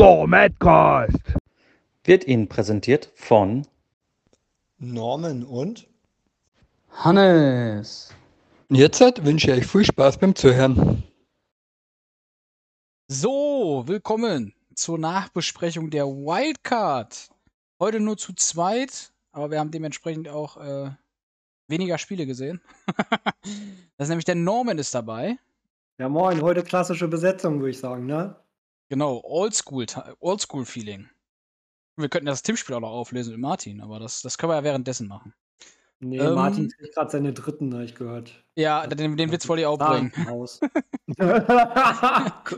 Der Madcast wird Ihnen präsentiert von Norman und Hannes. Jetzt wünsche ich euch viel Spaß beim Zuhören. So, willkommen zur Nachbesprechung der Wildcard. Heute nur zu zweit, aber wir haben dementsprechend auch äh, weniger Spiele gesehen. das ist nämlich der Norman ist dabei. Ja, moin, heute klassische Besetzung, würde ich sagen, ne? Genau, Oldschool-Feeling. Oldschool wir könnten das Tippspiel auch noch auflösen mit Martin, aber das, das können wir ja währenddessen machen. Nee, ähm, Martin kriegt gerade seine dritten, habe ich gehört. Ja, den, den Witz wollte ich auch bringen.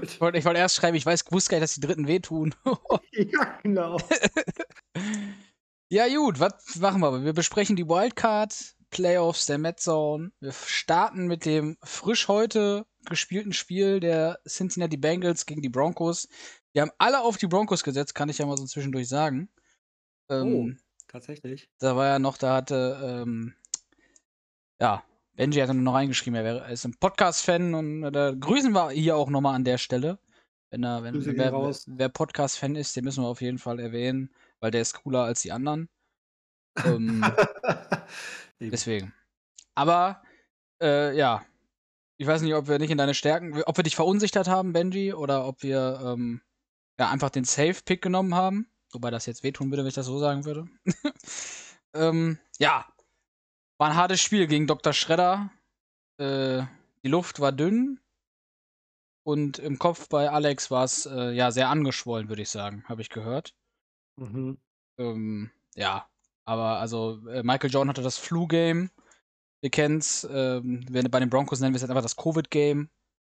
ich wollte wollt erst schreiben, ich weiß, wusste gar nicht, dass die Dritten wehtun. ja, genau. ja, gut, was machen wir? Wir besprechen die Wildcard, Playoffs der Madzone. Wir starten mit dem frisch heute gespielten Spiel der Cincinnati Bengals gegen die Broncos. Die haben alle auf die Broncos gesetzt, kann ich ja mal so zwischendurch sagen. Ähm, oh, tatsächlich. Da war ja noch, da hatte, ähm, ja, Benji hat noch reingeschrieben, er, wäre, ist ein Podcast-Fan und da grüßen wir hier auch nochmal an der Stelle. Wenn er, wenn, wer, wer Podcast-Fan ist, den müssen wir auf jeden Fall erwähnen, weil der ist cooler als die anderen. ähm, deswegen. Aber, äh, ja, ich weiß nicht, ob wir nicht in deine Stärken, ob wir dich verunsichert haben, Benji, oder ob wir ähm, ja, einfach den Safe-Pick genommen haben. Wobei das jetzt wehtun würde, wenn ich das so sagen würde. ähm, ja, war ein hartes Spiel gegen Dr. Schredder. Äh, die Luft war dünn. Und im Kopf bei Alex war es äh, ja sehr angeschwollen, würde ich sagen, habe ich gehört. Mhm. Ähm, ja, aber also äh, Michael Jordan hatte das Flu-Game. Ihr kennt's. Ähm, bei den Broncos nennen wir es jetzt einfach das Covid-Game.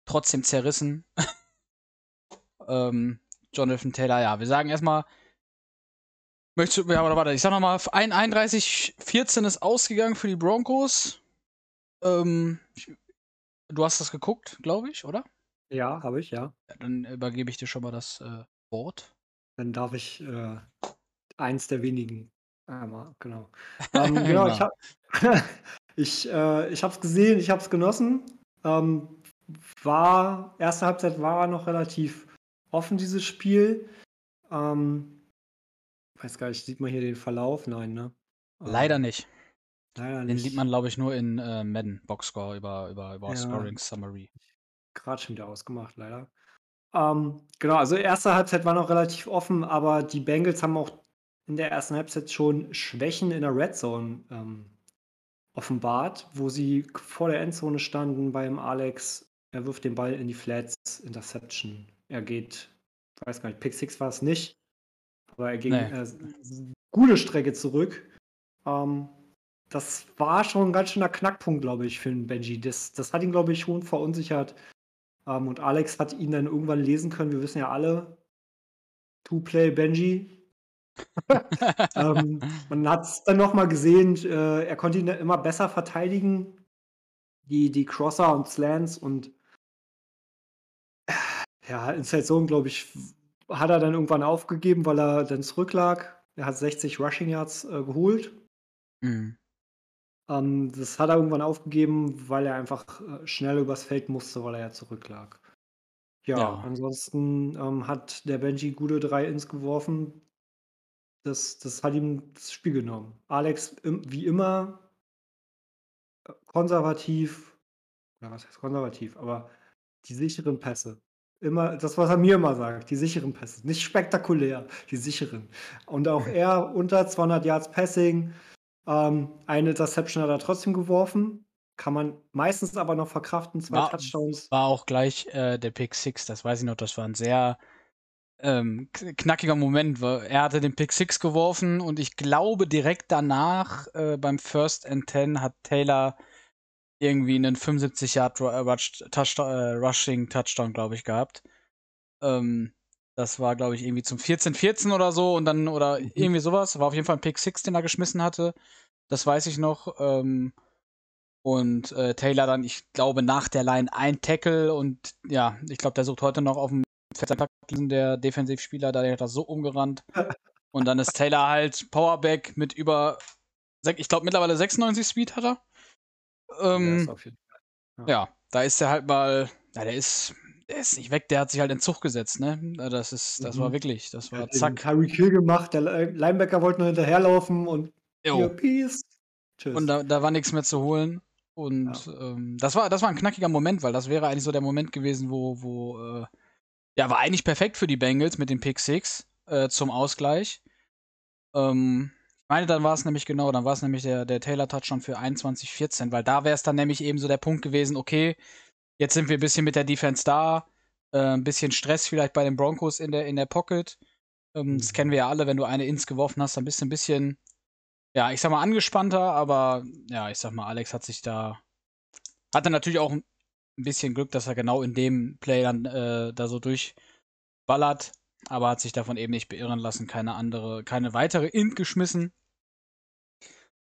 Trotzdem zerrissen. ähm, Jonathan Taylor, ja, wir sagen erstmal, möchtest du, ja, warte, ich sag nochmal, 31-14 ist ausgegangen für die Broncos. Ähm, du hast das geguckt, glaube ich, oder? Ja, habe ich, ja. ja. Dann übergebe ich dir schon mal das äh, Wort. Dann darf ich äh, eins der wenigen einmal, genau. ähm, genau, ich habe ich, äh, ich es gesehen, ich habe es genossen. Ähm, war, erste Halbzeit war noch relativ offen, dieses Spiel. Ähm, weiß gar nicht, sieht man hier den Verlauf? Nein, ne? Leider nicht. Leider nicht. Den sieht man, glaube ich, nur in äh, Madden Boxscore über, über, über ja. Scoring Summary. Gerade schon wieder ausgemacht, leider. Ähm, genau, also erste Halbzeit war noch relativ offen, aber die Bengals haben auch in der ersten Halbzeit schon Schwächen in der Red Zone ähm, offenbart, wo sie vor der Endzone standen beim Alex. Er wirft den Ball in die Flats, Interception. Er geht, weiß gar nicht, Pick 6 war es nicht, aber er ging nee. äh, gute Strecke zurück. Ähm, das war schon ein ganz schöner Knackpunkt, glaube ich, für den Benji. Das, das hat ihn, glaube ich, schon verunsichert. Ähm, und Alex hat ihn dann irgendwann lesen können. Wir wissen ja alle, Two-Play Benji. ähm, man hat es dann nochmal gesehen, äh, er konnte ihn immer besser verteidigen. Die, die Crosser und Slants und ja, in Saison, glaube ich, hat er dann irgendwann aufgegeben, weil er dann zurücklag. Er hat 60 Rushing Yards äh, geholt. Mhm. Ähm, das hat er irgendwann aufgegeben, weil er einfach äh, schnell übers Feld musste, weil er ja zurücklag. Ja, ja. ansonsten ähm, hat der Benji gute drei ins geworfen. Das, das hat ihm das Spiel genommen. Alex, wie immer, äh, konservativ, oder was heißt konservativ, aber die sicheren Pässe. Immer das, was er mir immer sagt, die sicheren Pässe. Nicht spektakulär, die sicheren. Und auch er unter 200 Yards Passing. Ähm, eine Interception hat er trotzdem geworfen. Kann man meistens aber noch verkraften, zwei war, Touchdowns. War auch gleich äh, der Pick 6, das weiß ich noch, das war ein sehr ähm, knackiger Moment. Er hatte den Pick 6 geworfen und ich glaube direkt danach äh, beim First and 10 hat Taylor irgendwie einen 75 Yard Touchdown, äh, Rushing Touchdown, glaube ich, gehabt. Ähm, das war, glaube ich, irgendwie zum 14-14 oder so und dann, oder mhm. irgendwie sowas. War auf jeden Fall ein Pick 6, den er geschmissen hatte. Das weiß ich noch. Ähm, und äh, Taylor dann, ich glaube, nach der Line ein Tackle und ja, ich glaube, der sucht heute noch auf dem Fett der Defensivspieler, da der hat das so umgerannt. und dann ist Taylor halt Powerback mit über, ich glaube, mittlerweile 96 Speed hat er. Ähm, ja, ja, da ist er halt mal, ja, der ist, der ist nicht weg, der hat sich halt in Zug gesetzt, ne? Das ist, das mhm. war wirklich, das war zack. Harry Kill gemacht, der Linebacker wollte nur hinterherlaufen und jo. Peace. Tschüss. Und da, da war nichts mehr zu holen. Und ja. ähm, das war, das war ein knackiger Moment, weil das wäre eigentlich so der Moment gewesen, wo, wo, äh, ja, war eigentlich perfekt für die Bengals mit dem Pick 6 äh, zum Ausgleich. Ähm, ich meine, dann war es nämlich genau, dann war es nämlich der, der Taylor-Touchdown für 21-14, weil da wäre es dann nämlich eben so der Punkt gewesen, okay, jetzt sind wir ein bisschen mit der Defense da, äh, ein bisschen Stress vielleicht bei den Broncos in der, in der Pocket. Ähm, mhm. Das kennen wir ja alle, wenn du eine Ins geworfen hast, dann bist du ein bisschen, ja, ich sag mal, angespannter, aber ja, ich sag mal, Alex hat sich da, hatte natürlich auch ein bisschen Glück, dass er genau in dem Play dann äh, da so durchballert aber hat sich davon eben nicht beirren lassen, keine andere, keine weitere Int geschmissen.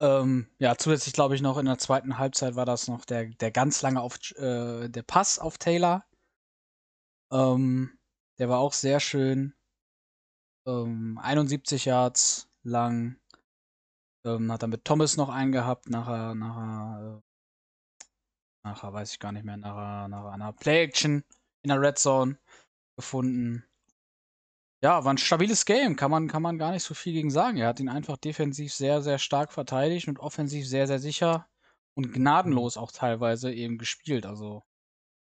Ähm, ja, zusätzlich glaube ich noch in der zweiten Halbzeit war das noch der, der ganz lange auf äh, der Pass auf Taylor. Ähm, der war auch sehr schön. Ähm, 71 Yards lang. Ähm, hat dann mit Thomas noch einen gehabt, nachher, äh, nachher weiß ich gar nicht mehr, nachher, nachher einer Play-Action in der Red Zone gefunden. Ja, war ein stabiles Game, kann man, kann man gar nicht so viel gegen sagen. Er hat ihn einfach defensiv sehr, sehr stark verteidigt und offensiv sehr, sehr sicher und gnadenlos auch teilweise eben gespielt. Also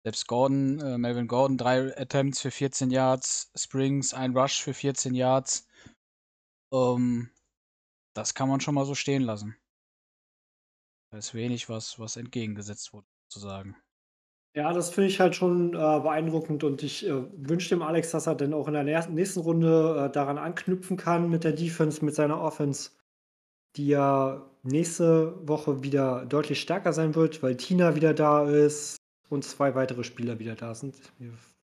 selbst Gordon, äh, Melvin Gordon, drei Attempts für 14 Yards, Springs, ein Rush für 14 Yards. Ähm, das kann man schon mal so stehen lassen. Da ist wenig, was, was entgegengesetzt wurde, sozusagen. Ja, das finde ich halt schon, äh, beeindruckend und ich, äh, wünsche dem Alex, dass er dann auch in der nächsten Runde, äh, daran anknüpfen kann mit der Defense, mit seiner Offense, die ja nächste Woche wieder deutlich stärker sein wird, weil Tina wieder da ist und zwei weitere Spieler wieder da sind.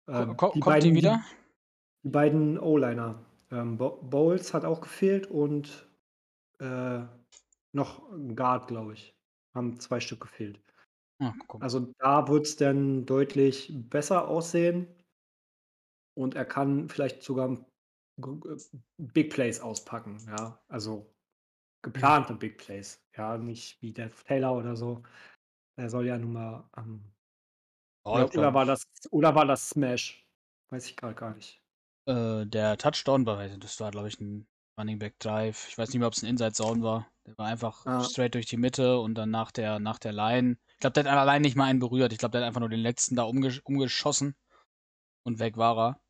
Ähm, Ko die kommt die wieder? die beiden O-Liner. Ähm, Bowles hat auch gefehlt und, äh, noch 'n Guard, glaube ich. Haben zwei Stück gefehlt. Also, da wird es dann deutlich besser aussehen. Und er kann vielleicht sogar äh, Big Plays auspacken, ja. Also, geplante Big Plays, ja, nicht wie der Taylor oder so. Er soll ja nun mal, ähm Oh, oder oder war das oder war das Smash? Weiß ich gerade gar nicht. Äh, der Touchdown war das war, glaube ich, ein Running Back Drive. Ich weiß nicht mehr, ob es ein Inside Zone war. Der war einfach Ah. straight durch die Mitte und dann nach der nach der Line glaube, der hat allein nicht mal einen berührt. Ich glaube, der hat einfach nur den letzten da umgesch umgeschossen und weg war er.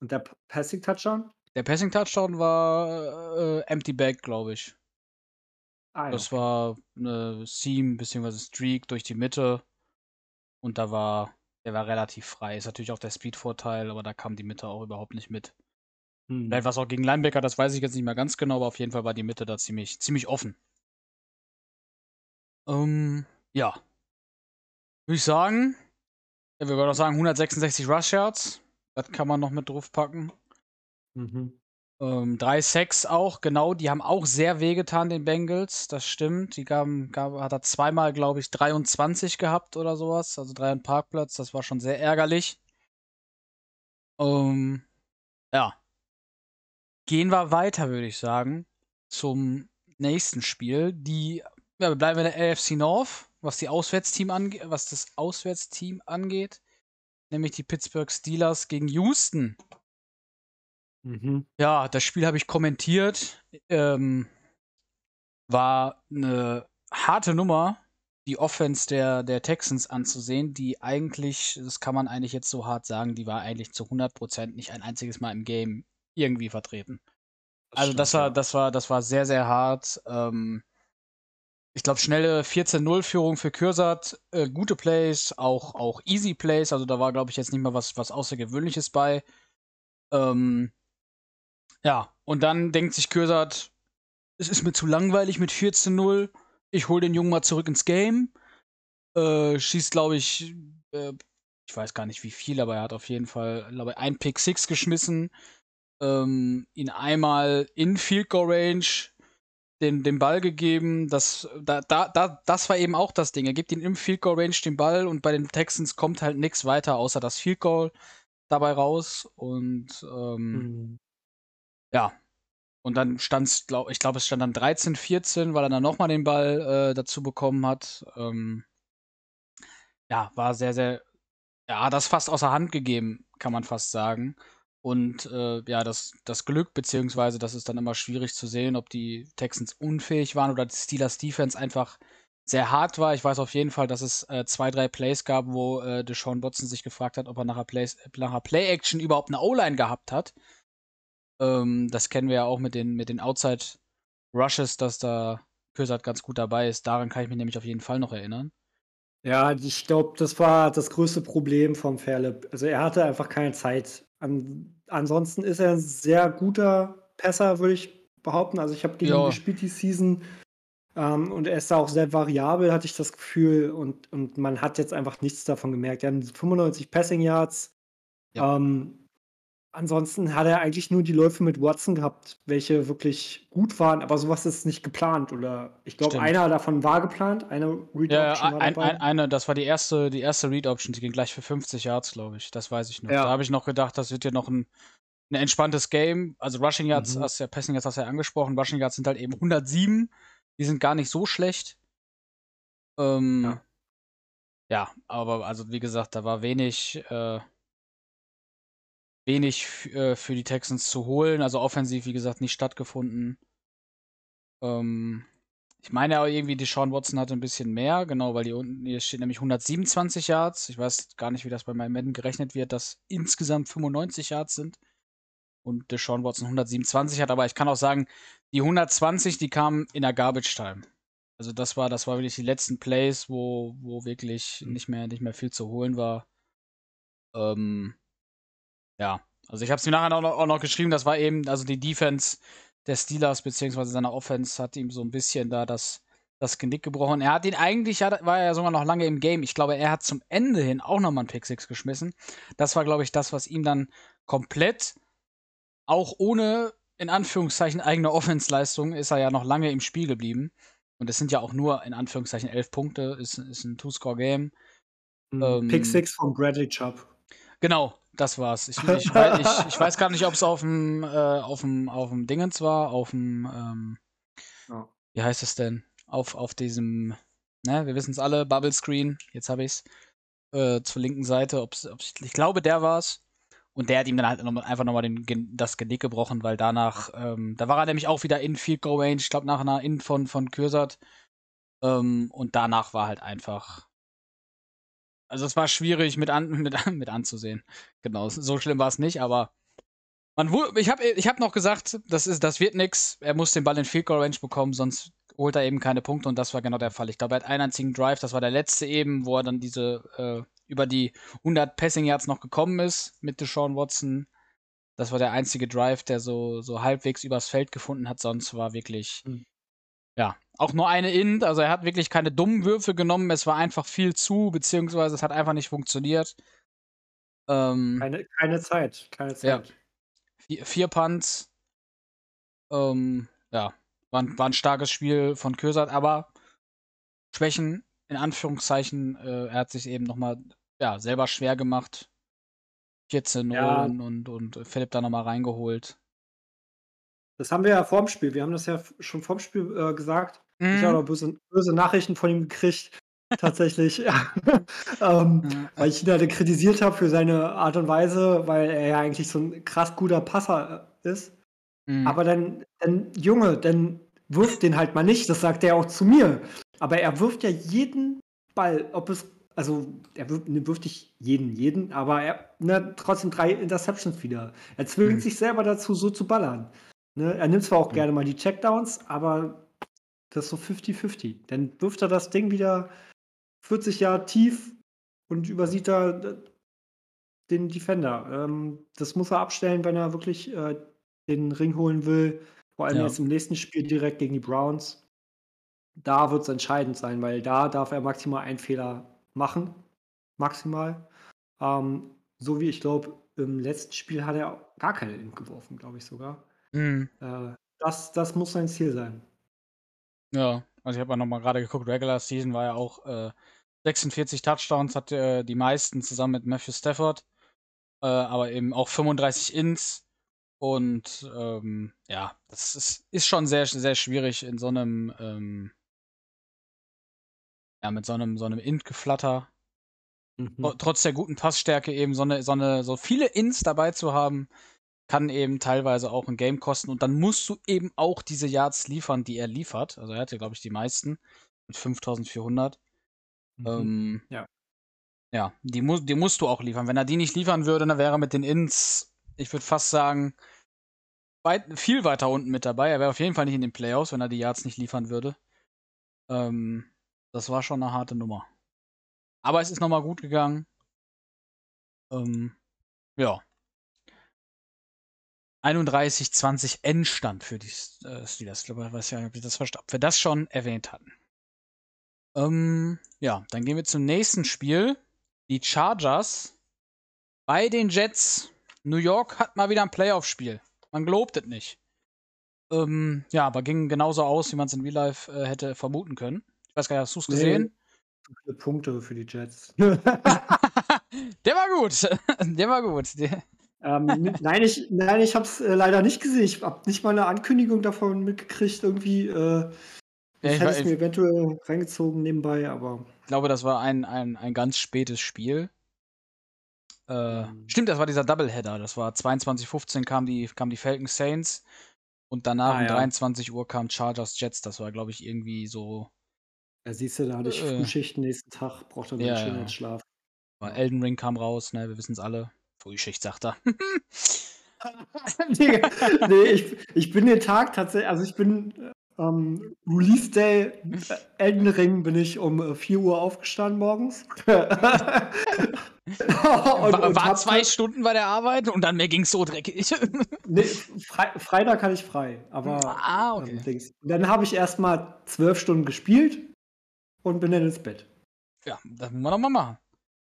Und der Passing Touchdown? Der Passing Touchdown war äh, Empty Back, glaube ich. Ah, ja, das war eine Seam bzw. Streak durch die Mitte und da war der war relativ frei. Ist natürlich auch der Speed-Vorteil, aber da kam die Mitte auch überhaupt nicht mit. Hm. Vielleicht war es auch gegen Linebacker, das weiß ich jetzt nicht mehr ganz genau, aber auf jeden Fall war die Mitte da ziemlich, ziemlich offen. Ähm, ja, würde ich sagen, ja, wir würden auch sagen 166 Rush Yards. Das kann man noch mit drauf packen. Mhm. Ähm, drei Sacks auch, genau. Die haben auch sehr wehgetan, den Bengals. Das stimmt. Die gaben, gab, hat er zweimal, glaube ich, 23 gehabt oder sowas. Also drei am Parkplatz. Das war schon sehr ärgerlich. Ähm, ja. Gehen wir weiter, würde ich sagen, zum nächsten Spiel. Die, ja, wir bleiben in der AFC North was, die Auswärtsteam ange was das Auswärtsteam angeht, nämlich die Pittsburgh Steelers gegen Houston. Mhm. Ja, das Spiel habe ich kommentiert. Ähm, war eine harte Nummer, die Offense der, der Texans anzusehen, die eigentlich, das kann man eigentlich jetzt so hart sagen, die war eigentlich zu 100% nicht ein einziges Mal im Game irgendwie vertreten. Das also stimmt, das war, ja. das war, das war sehr, sehr hart. Ähm, ich glaube, schnelle 14-0-Führung für Kürsat, äh, gute Plays, auch, auch easy Plays, also da war, glaube ich, jetzt nicht mal was, was Außergewöhnliches bei. Ähm, ja, und dann denkt sich Kürsat, es ist mir zu langweilig mit 14-0, ich hole den Jungen mal zurück ins Game. Äh, schießt, glaube ich, äh, ich weiß gar nicht wie viel, aber er hat auf jeden Fall, glaube ich, ein Pick 6 geschmissen. Ähm, ihn einmal in Field Goal Range den, den Ball gegeben. Das, da, da, da, das war eben auch das Ding. Er gibt ihn im Field Goal Range den Ball und bei den Texans kommt halt nichts weiter außer das Field Goal dabei raus. Und ähm, mhm. ja. Und dann stand es, glaub, ich glaube, es stand dann 13, 14, weil er dann nochmal den Ball äh, dazu bekommen hat. Ähm, ja, war sehr, sehr ja, das fast außer Hand gegeben, kann man fast sagen. Und äh, ja, das, das Glück, beziehungsweise das ist dann immer schwierig zu sehen, ob die Texans unfähig waren oder die Steelers Defense einfach sehr hart war. Ich weiß auf jeden Fall, dass es äh, zwei, drei Plays gab, wo äh, Deshaun Watson sich gefragt hat, ob er nachher, Plays, nachher Play-Action überhaupt eine O-Line gehabt hat. Ähm, das kennen wir ja auch mit den, mit den Outside-Rushes, dass da Kösert ganz gut dabei ist. Daran kann ich mich nämlich auf jeden Fall noch erinnern. Ja, ich glaube, das war das größte Problem vom Fairlip. Also er hatte einfach keine Zeit. An, ansonsten ist er ein sehr guter Pässer, würde ich behaupten. Also ich habe gegen ihn gespielt die Season ähm, und er ist da auch sehr variabel, hatte ich das Gefühl. Und, und man hat jetzt einfach nichts davon gemerkt. Er hat 95 Passing Yards. Ja. Ähm, ansonsten hat er eigentlich nur die Läufe mit Watson gehabt, welche wirklich gut waren, aber sowas ist nicht geplant. Oder ich glaube, einer davon war geplant, eine Read ja, Option war ein, dabei. Ein, eine, das war die erste, die erste Read Option, die ging gleich für 50 Yards, glaube ich. Das weiß ich noch. Ja. Da habe ich noch gedacht, das wird ja noch ein, ein entspanntes Game. Also Rushing Yards, mhm. hast ja Passing Yards hast du ja angesprochen. Rushing Yards sind halt eben 107. Die sind gar nicht so schlecht. Ähm, ja. ja, aber also wie gesagt, da war wenig. Äh, wenig äh, für die Texans zu holen. Also offensiv, wie gesagt, nicht stattgefunden. Ähm, ich meine aber irgendwie, die Sean Watson hatte ein bisschen mehr, genau, weil die unten, hier steht nämlich 127 Yards. Ich weiß gar nicht, wie das bei meinem Madden gerechnet wird, dass insgesamt 95 Yards sind. Und der Sean Watson 127 hat, aber ich kann auch sagen, die 120, die kamen in der Garbage Time. Also das war, das war wirklich die letzten Plays, wo, wo wirklich mhm. nicht mehr, nicht mehr viel zu holen war. Ähm, ja, also ich habe es mir nachher auch noch, auch noch, geschrieben, das war eben, also die Defense der Steelers beziehungsweise seiner Offense hat ihm so ein bisschen da das, das Genick gebrochen. Er hat ihn eigentlich, war er ja sogar noch lange im Game. Ich glaube, er hat zum Ende hin auch nochmal einen Pick 6 geschmissen. Das war, glaube ich, das, was ihm dann komplett, auch ohne in Anführungszeichen eigene Offense-Leistung, ist er ja noch lange im Spiel geblieben. Und es sind ja auch nur in Anführungszeichen elf Punkte, ist, ist ein Two-Score-Game. Ähm, Pick 6 von Bradley Chubb. Genau, das war's. Ich, ich, weiß, ich, weiß gar nicht, ob es auf dem äh, auf dem auf dem Dingens war, auf dem ähm, ja. wie heißt es denn? Auf auf diesem, ne, wir wissen es alle, Bubble Screen. Jetzt habe ich's äh, zur linken Seite. Ob's, ob's, ich glaube, der war's. Und der hat ihm dann halt noch, einfach nochmal den, das Genick gebrochen, weil danach, ähm, da war er nämlich auch wieder in Field Goal Range, ich glaube nach einer In von, von Kürsat. Ähm, und danach war halt einfach, also es war schwierig mit, an, mit, mit anzusehen. Genau, so schlimm war es nicht, aber man, ich habe ich hab noch gesagt, das, ist, das wird nix. Er muss den Ball in Field Goal Range bekommen, sonst holt er eben keine Punkte und das war genau der Fall. Ich glaube, er hat einen einzigen Drive, das war der letzte eben, wo er dann diese äh, über die 100 Passing Yards noch gekommen ist mit Deshaun Watson. Das war der einzige Drive, der so, so halbwegs übers Feld gefunden hat. Sonst war wirklich mhm. Ja, auch nur eine Int, also er hat wirklich keine dummen Würfe genommen, es war einfach viel zu, beziehungsweise es hat einfach nicht funktioniert. Ähm, keine, keine Zeit, keine Zeit. Ja. Vier, vier Punts. Ähm, ja, war, war, ein starkes Spiel von Kösert, aber Schwächen, in Anführungszeichen, äh, er hat sich eben nochmal ja, selber schwer gemacht. 14-0 ja. und, und Philipp da nochmal reingeholt. Das haben wir ja vorm Spiel. Wir haben das ja schon vorm Spiel äh, gesagt. Mhm. Ich habe auch böse, böse, Nachrichten von ihm gekriegt. Tatsächlich. ähm, mhm. Weil ich ihn halt kritisiert habe für seine Art und Weise, weil er ja eigentlich so ein krass guter Passer äh, ist. Mhm. Aber dann, dann, Junge, dann wirft den halt mal nicht. Das sagt er auch zu mir. Aber er wirft ja jeden Ball, ob es, also er wirft, ne, wirft nicht jeden, jeden, aber er ne, trotzdem drei Interceptions wieder. Er zwingt mhm. sich selber dazu, so zu ballern. Ne? Er nimmt zwar auch mhm. gerne mal die Checkdowns, aber das ist so 50-50. Dann wirft er das Ding wieder 40 Jahre tief und übersieht da äh, den Defender. Ähm, das muss er abstellen, wenn er wirklich äh, den Ring holen will. Vor allem ja. jetzt im nächsten Spiel direkt gegen die Browns. Da wird es entscheidend sein, weil da darf er maximal einen Fehler machen. Maximal. Ähm, so wie ich glaube, im letzten Spiel hat er gar keine Imp geworfen, glaube ich sogar. Mhm. Äh, das, das muss sein Ziel sein. Ja, also ich habe ja nochmal gerade geguckt, Regular Season war ja auch äh, 46 Touchdowns, hat äh, die meisten zusammen mit Matthew Stafford, äh, aber eben auch 35 Ins. Und ähm, ja, das ist, ist schon sehr, sehr schwierig in so einem, ähm, ja, mit so einem, so einem Int-Geflatter. Mhm. Trotz der guten Passstärke eben so eine, so eine, so viele Ins dabei zu haben, kann eben teilweise auch ein Game kosten. Und dann musst du eben auch diese Yards liefern, die er liefert. Also er hatte, glaube ich, die meisten mit 5400. Mhm. Ähm, ja. Ja, die, mu die musst du auch liefern. Wenn er die nicht liefern würde, dann wäre er mit den Ins, ich würde fast sagen, weit, viel weiter unten mit dabei. Er wäre auf jeden Fall nicht in den Playoffs, wenn er die Yards nicht liefern würde. Ähm, das war schon eine harte Nummer. Aber es ist nochmal gut gegangen. Ähm, ja. 31-20 Endstand für die äh, Steelers. Ich glaube, ich weiß ja nicht, ob, das, ob wir das schon erwähnt hatten. Ähm, ja, dann gehen wir zum nächsten Spiel. Die Chargers bei den Jets. New York hat mal wieder ein Playoff-Spiel. Man glaubt es nicht. Ähm, ja, aber ging genauso aus, wie man es in Real Life äh, hätte vermuten können. Ich weiß gar nicht, hast du es gesehen? Nee, viele Punkte für die Jets. Der war gut. Der war gut. Der ähm, nein, ich, nein, ich habe es äh, leider nicht gesehen. Ich habe nicht mal eine Ankündigung davon mitgekriegt. Irgendwie äh, ja, ich hätte es mir eventuell reingezogen nebenbei, aber. Ich glaube, das war ein, ein, ein ganz spätes Spiel. Äh, mhm. Stimmt, das war dieser Doubleheader. Das war 22.15 kam die, kam die Falcon Saints und danach ah, um ja. 23 Uhr kam Chargers Jets. Das war, glaube ich, irgendwie so. Ja, siehst du, da hatte ich äh, Frühschicht nächsten Tag, brauchte dann ja, schön ja. Schlaf. Elden Ring kam raus, ne, wir wissen es alle. Frühschicht, sagt er. nee, nee ich, ich bin den Tag tatsächlich, also ich bin ähm, Release Day, äh, Elden Ring, bin ich um äh, 4 Uhr aufgestanden morgens. und, war, war zwei Stunden bei der Arbeit und dann mir ging es so dreckig. nee, Fre Freitag hatte ich frei, aber ah, okay. ähm, dann habe ich erstmal zwölf Stunden gespielt und bin dann ins Bett. Ja, das muss man doch mal machen.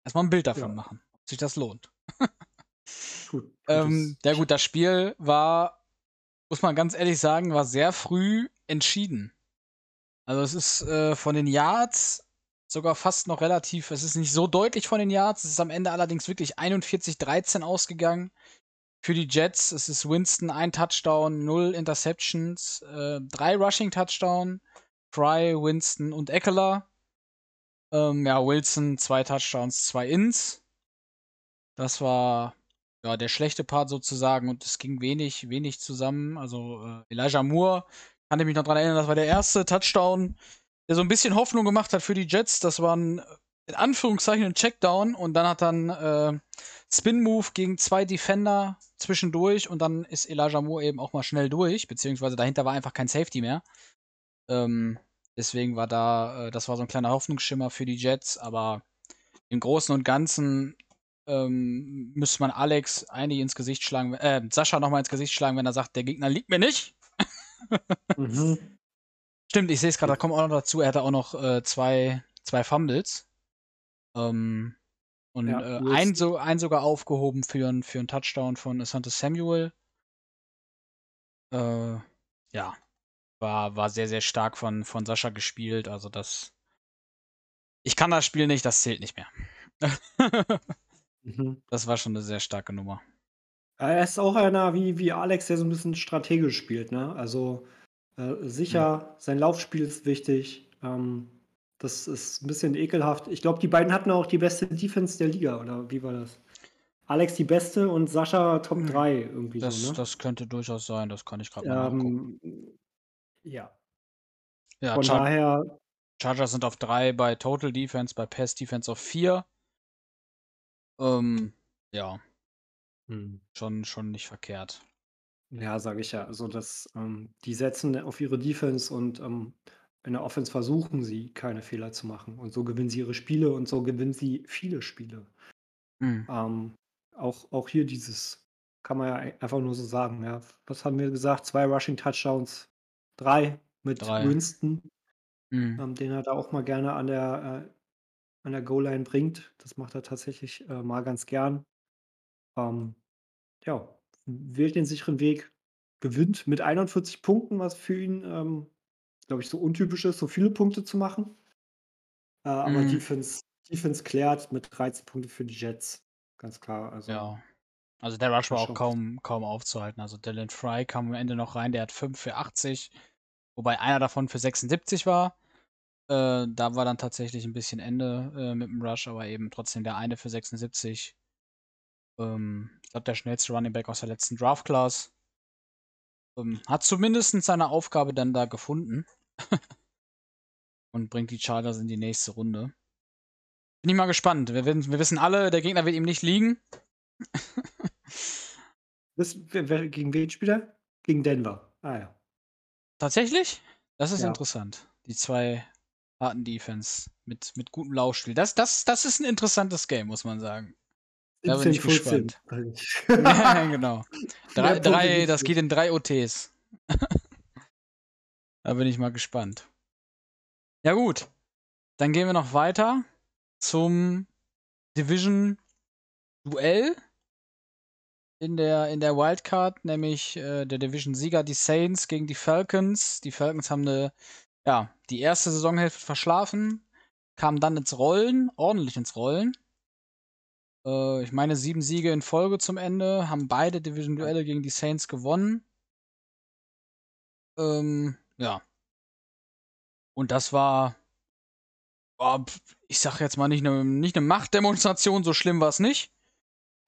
Erstmal ein Bild davon ja. machen, ob sich das lohnt. Gut. Ähm, ja gut, das Spiel war, muss man ganz ehrlich sagen, war sehr früh entschieden. Also es ist äh, von den Yards sogar fast noch relativ, es ist nicht so deutlich von den Yards, es ist am Ende allerdings wirklich 41-13 ausgegangen für die Jets. Es ist Winston ein Touchdown, null Interceptions, äh, drei Rushing Touchdown, Fry, Winston und Eckler. Ähm, ja, Wilson zwei Touchdowns, zwei Ins. Das war ja der schlechte Part sozusagen und es ging wenig, wenig zusammen. Also äh, Elijah Moore kann ich mich noch daran erinnern, das war der erste Touchdown, der so ein bisschen Hoffnung gemacht hat für die Jets. Das war ein, in Anführungszeichen, ein Checkdown und dann hat dann äh, Spin-Move gegen zwei Defender zwischendurch und dann ist Elijah Moore eben auch mal schnell durch, beziehungsweise dahinter war einfach kein Safety mehr. Ähm, deswegen war da, äh, das war so ein kleiner Hoffnungsschimmer für die Jets, aber im Großen und Ganzen ähm, müsste man Alex eigentlich ins Gesicht schlagen, äh, Sascha nochmal ins Gesicht schlagen, wenn er sagt, der Gegner liegt mir nicht mhm. Stimmt, ich sehe es gerade, da kommt auch noch dazu, er hatte auch noch äh, zwei, zwei Fumbles. Ähm, und ja, äh, ein, so, ein sogar aufgehoben für, ein, für einen Touchdown von Asante Samuel. Äh, ja, war, war sehr, sehr stark von, von Sascha gespielt. Also das. Ich kann das Spiel nicht, das zählt nicht mehr. mhm. Das war schon eine sehr starke Nummer. Er ist auch einer wie, wie Alex, der so ein bisschen strategisch spielt. Ne? Also äh, sicher, mhm. sein Laufspiel ist wichtig. Ähm, das ist ein bisschen ekelhaft. Ich glaube, die beiden hatten auch die beste Defense der Liga, oder wie war das? Alex die beste und Sascha Top 3 hm. irgendwie das, so, ne? Das könnte durchaus sein, das kann ich gerade mal ähm, nachgucken. Ja. Ja, Von Char daher. Chargers sind auf 3 bei Total Defense, bei Pass Defense auf 4. Ähm, ja. Hm. Schon, schon nicht verkehrt. Ja, sage ich ja. Also, dass ähm, die setzen auf ihre Defense und ähm, in der Offense versuchen sie, keine Fehler zu machen. Und so gewinnen sie ihre Spiele und so gewinnen sie viele Spiele. Mhm. Ähm, auch, auch hier dieses, kann man ja einfach nur so sagen. Ja. Was haben wir gesagt? Zwei Rushing Touchdowns, drei mit drei. Winston, mhm. ähm, den er da auch mal gerne an der, äh, an der Goal-Line bringt. Das macht er tatsächlich äh, mal ganz gern. Ähm, ja, wählt den sicheren Weg, gewinnt mit 41 Punkten, was für ihn, ähm, glaube ich, so untypisch ist, so viele Punkte zu machen. Äh, aber Mhm. Defense, Defense klärt mit 13 Punkte für die Jets. Ganz klar. Also, Ja. Also der Rush war auch kaum, kaum aufzuhalten. Also Dylan Fry kam am Ende noch rein, der hat 5 für 80, wobei einer davon für 76 war. Äh, da war dann tatsächlich ein bisschen Ende äh, mit dem Rush, aber eben trotzdem der eine für 76. Ähm, ich glaube, der schnellste Running Back aus der letzten Draft Class. Ähm, hat zumindest seine Aufgabe dann da gefunden. und bringt die Chargers in die nächste Runde. Bin ich mal gespannt. Wir, wir wissen alle, der Gegner wird ihm nicht liegen. das, wer, gegen wen spielt er? Gegen Denver. Ah ja. Tatsächlich? Das ist ja. interessant. Die zwei harten Defense mit, mit gutem Laufspiel. Das, das, das ist ein interessantes Game, muss man sagen. Da bin ich gespannt. ja, genau. Drei, drei, das geht in drei OTs. da bin ich mal gespannt. Ja, gut. Dann gehen wir noch weiter zum Division Duell in der, in der Wildcard, nämlich äh, der Division-Sieger, die Saints gegen die Falcons. Die Falcons haben eine, ja, die erste Saisonhälfte verschlafen, kamen dann ins Rollen, ordentlich ins Rollen. Äh, ich meine, sieben Siege in Folge zum Ende, haben beide Division-Duelle gegen die Saints gewonnen. Ähm, ja. Und das war, ich sag jetzt mal, nicht eine, nicht eine Machtdemonstration, so schlimm war es nicht.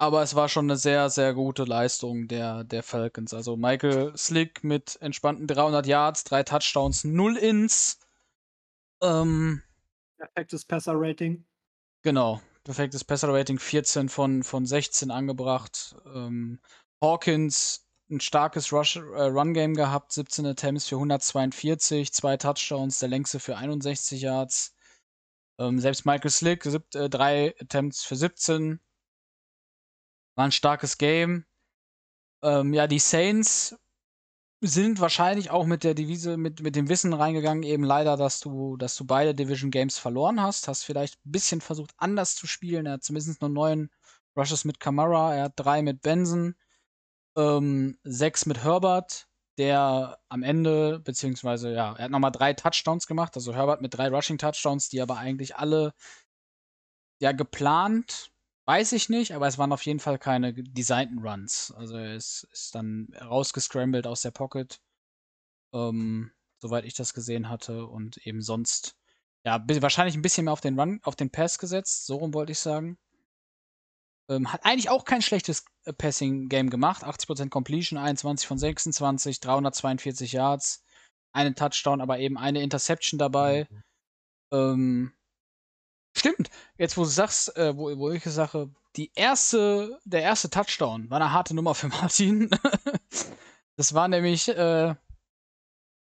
Aber es war schon eine sehr, sehr gute Leistung der, der Falcons. Also Michael Slick mit entspannten 300 Yards, drei Touchdowns, null Ins. Ähm, perfektes Passer-Rating. Genau, perfektes Passer-Rating, 14 von, von 16 angebracht. Ähm, Hawkins ein starkes Rush, äh, Run-Game gehabt, 17 Attempts für 142, zwei Touchdowns, der längste für 61 Yards. Ähm, selbst Michael Slick, sieb, äh, drei Attempts für 17, war ein starkes Game. Ähm, ja, die Saints sind wahrscheinlich auch mit der Devise, mit, mit dem Wissen reingegangen, eben leider, dass du, dass du beide Division Games verloren hast. Hast vielleicht ein bisschen versucht, anders zu spielen. Er hat zumindest nur neun Rushes mit Kamara, er hat drei mit Benson, ähm, sechs mit Herbert, der am Ende, beziehungsweise, ja, er hat nochmal drei Touchdowns gemacht, also Herbert mit drei Rushing Touchdowns, die aber eigentlich alle ja geplant Weiß ich nicht, aber es waren auf jeden Fall keine designten Runs. Also er ist, ist dann rausgescrambled aus der Pocket, ähm, soweit ich das gesehen hatte. Und eben sonst, ja, wahrscheinlich ein bisschen mehr auf den Run, auf den Pass gesetzt, so rum wollte ich sagen. Ähm, hat eigentlich auch kein schlechtes äh, Passing-Game gemacht. 80% Completion, 21 von 26, 342 Yards, einen Touchdown, aber eben eine Interception dabei. Mhm. Ähm, Stimmt. Jetzt, wo du sagst, äh, wo, wo ich sage, die erste, der erste Touchdown war eine harte Nummer für Martin. das war nämlich, äh,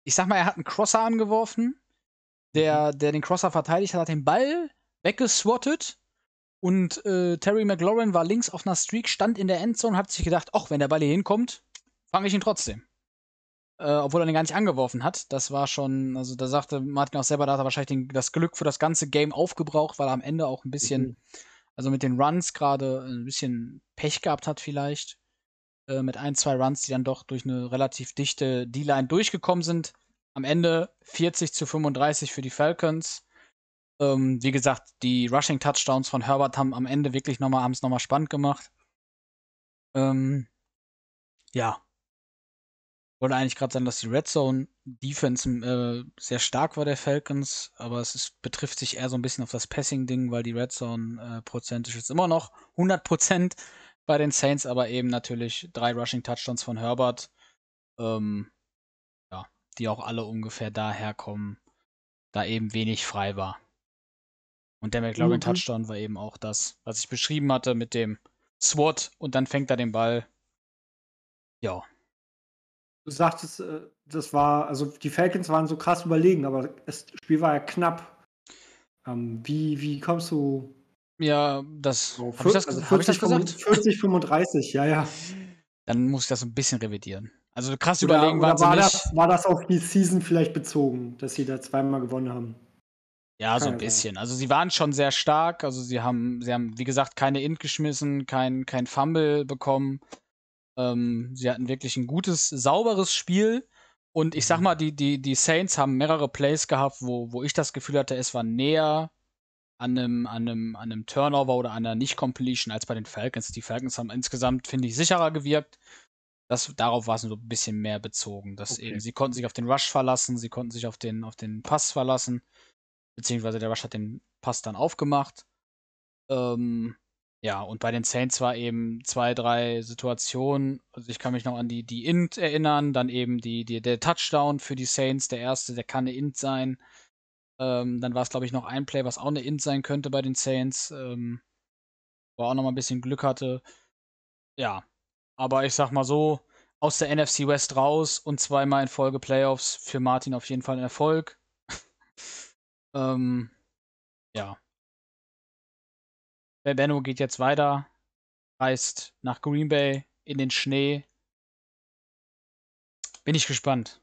ich sag mal, er hat einen Crosser angeworfen. Der, mhm. der den Crosser verteidigt hat, hat den Ball weggeswattet. Und äh, Terry McLaurin war links auf einer Streak, stand in der Endzone und hat sich gedacht, ach, wenn der Ball hier hinkommt, fange ich ihn trotzdem äh, obwohl er den gar nicht angeworfen hat. Das war schon, also da sagte Martin auch selber, da hat er wahrscheinlich den, das Glück für das ganze Game aufgebraucht, weil er am Ende auch ein bisschen, mhm. also mit den Runs gerade ein bisschen Pech gehabt hat vielleicht. Äh, mit ein, zwei Runs, die dann doch durch eine relativ dichte D-Line durchgekommen sind. Am Ende 40 zu 35 für die Falcons. Ähm, wie gesagt, die Rushing Touchdowns von Herbert haben am Ende wirklich nochmal, haben es nochmal spannend gemacht. Ähm, ja, wollte eigentlich gerade sagen, dass die Red Zone Defense äh, sehr stark war der Falcons, aber es ist, betrifft sich eher so ein bisschen auf das Passing-Ding, weil die Red Zone äh, prozentisch ist immer noch 100% bei den Saints, aber eben natürlich drei Rushing Touchdowns von Herbert, ähm, ja, die auch alle ungefähr daher kommen, da eben wenig frei war. Und der McLaurin mhm. Touchdown war eben auch das, was ich beschrieben hatte mit dem SWAT und dann fängt er den Ball. Ja, Du sagtest, äh, das war, also die Falcons waren so krass überlegen, aber das Spiel war ja knapp. Ähm, wie, wie kommst du? Ja, das. So, hab ich das, also 40, ich das gesagt? 40, 35, ja, ja. Dann muss ich das ein bisschen revidieren. Also krass oder, überlegen oder war das, war das auf die Season vielleicht bezogen, dass sie da zweimal gewonnen haben? Ja, so ein bisschen. Also sie waren schon sehr stark. Also sie haben, sie haben, wie gesagt, keine Int geschmissen, kein, kein Fumble bekommen. Ähm, sie hatten wirklich ein gutes, sauberes Spiel. Und ich sag mhm. mal, die, die, die Saints haben mehrere Plays gehabt, wo, wo ich das Gefühl hatte, es war näher an einem, an einem, an einem Turnover oder einer Nicht-Completion als bei den Falcons. Die Falcons haben insgesamt, finde ich, sicherer gewirkt. Das, darauf war es so ein bisschen mehr bezogen. Dass okay. eben, sie konnten sich auf den Rush verlassen, sie konnten sich auf den, auf den Pass verlassen. beziehungsweise der Rush hat den Pass dann aufgemacht. Ähm, ja, und bei den Saints war eben zwei, drei Situationen. Also ich kann mich noch an die, die Int erinnern, dann eben die, die, der Touchdown für die Saints, der erste, der kann eine Int sein. Ähm, dann war es, glaube ich, noch ein Play, was auch eine Int sein könnte bei den Saints. Ähm, wo er auch noch mal ein bisschen Glück hatte. Ja, aber ich sag mal so, aus der NFC West raus und zweimal in Folge Playoffs für Martin auf jeden Fall ein Erfolg. ähm, ja, Benno geht jetzt weiter, reist nach Green Bay in den Schnee. Bin ich gespannt,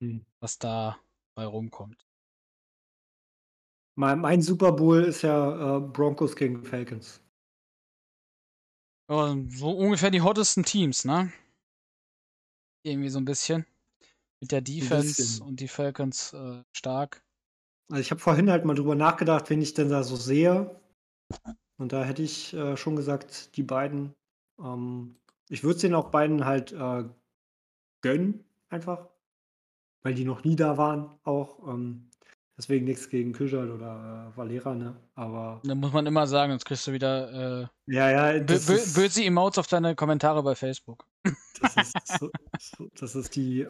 hm. was da bei rumkommt. Mein, mein Super Bowl ist ja äh, Broncos gegen Falcons. so ungefähr die hottesten Teams, ne? Irgendwie so ein bisschen. Mit der Defense und die Falcons äh, stark. Also ich habe vorhin halt mal drüber nachgedacht, wen ich denn da so sehe. Und da hätte ich äh, schon gesagt, die beiden. Ähm, ich würde es denen auch beiden halt äh, gönnen, einfach. Weil die noch nie da waren, auch. Ähm, deswegen nichts gegen Küchel oder äh, Valera, ne? Aber. Da muss man immer sagen, sonst kriegst du wieder äh, ja, ja, böse Emotes auf deine Kommentare bei Facebook. Das ist, so, so, das ist die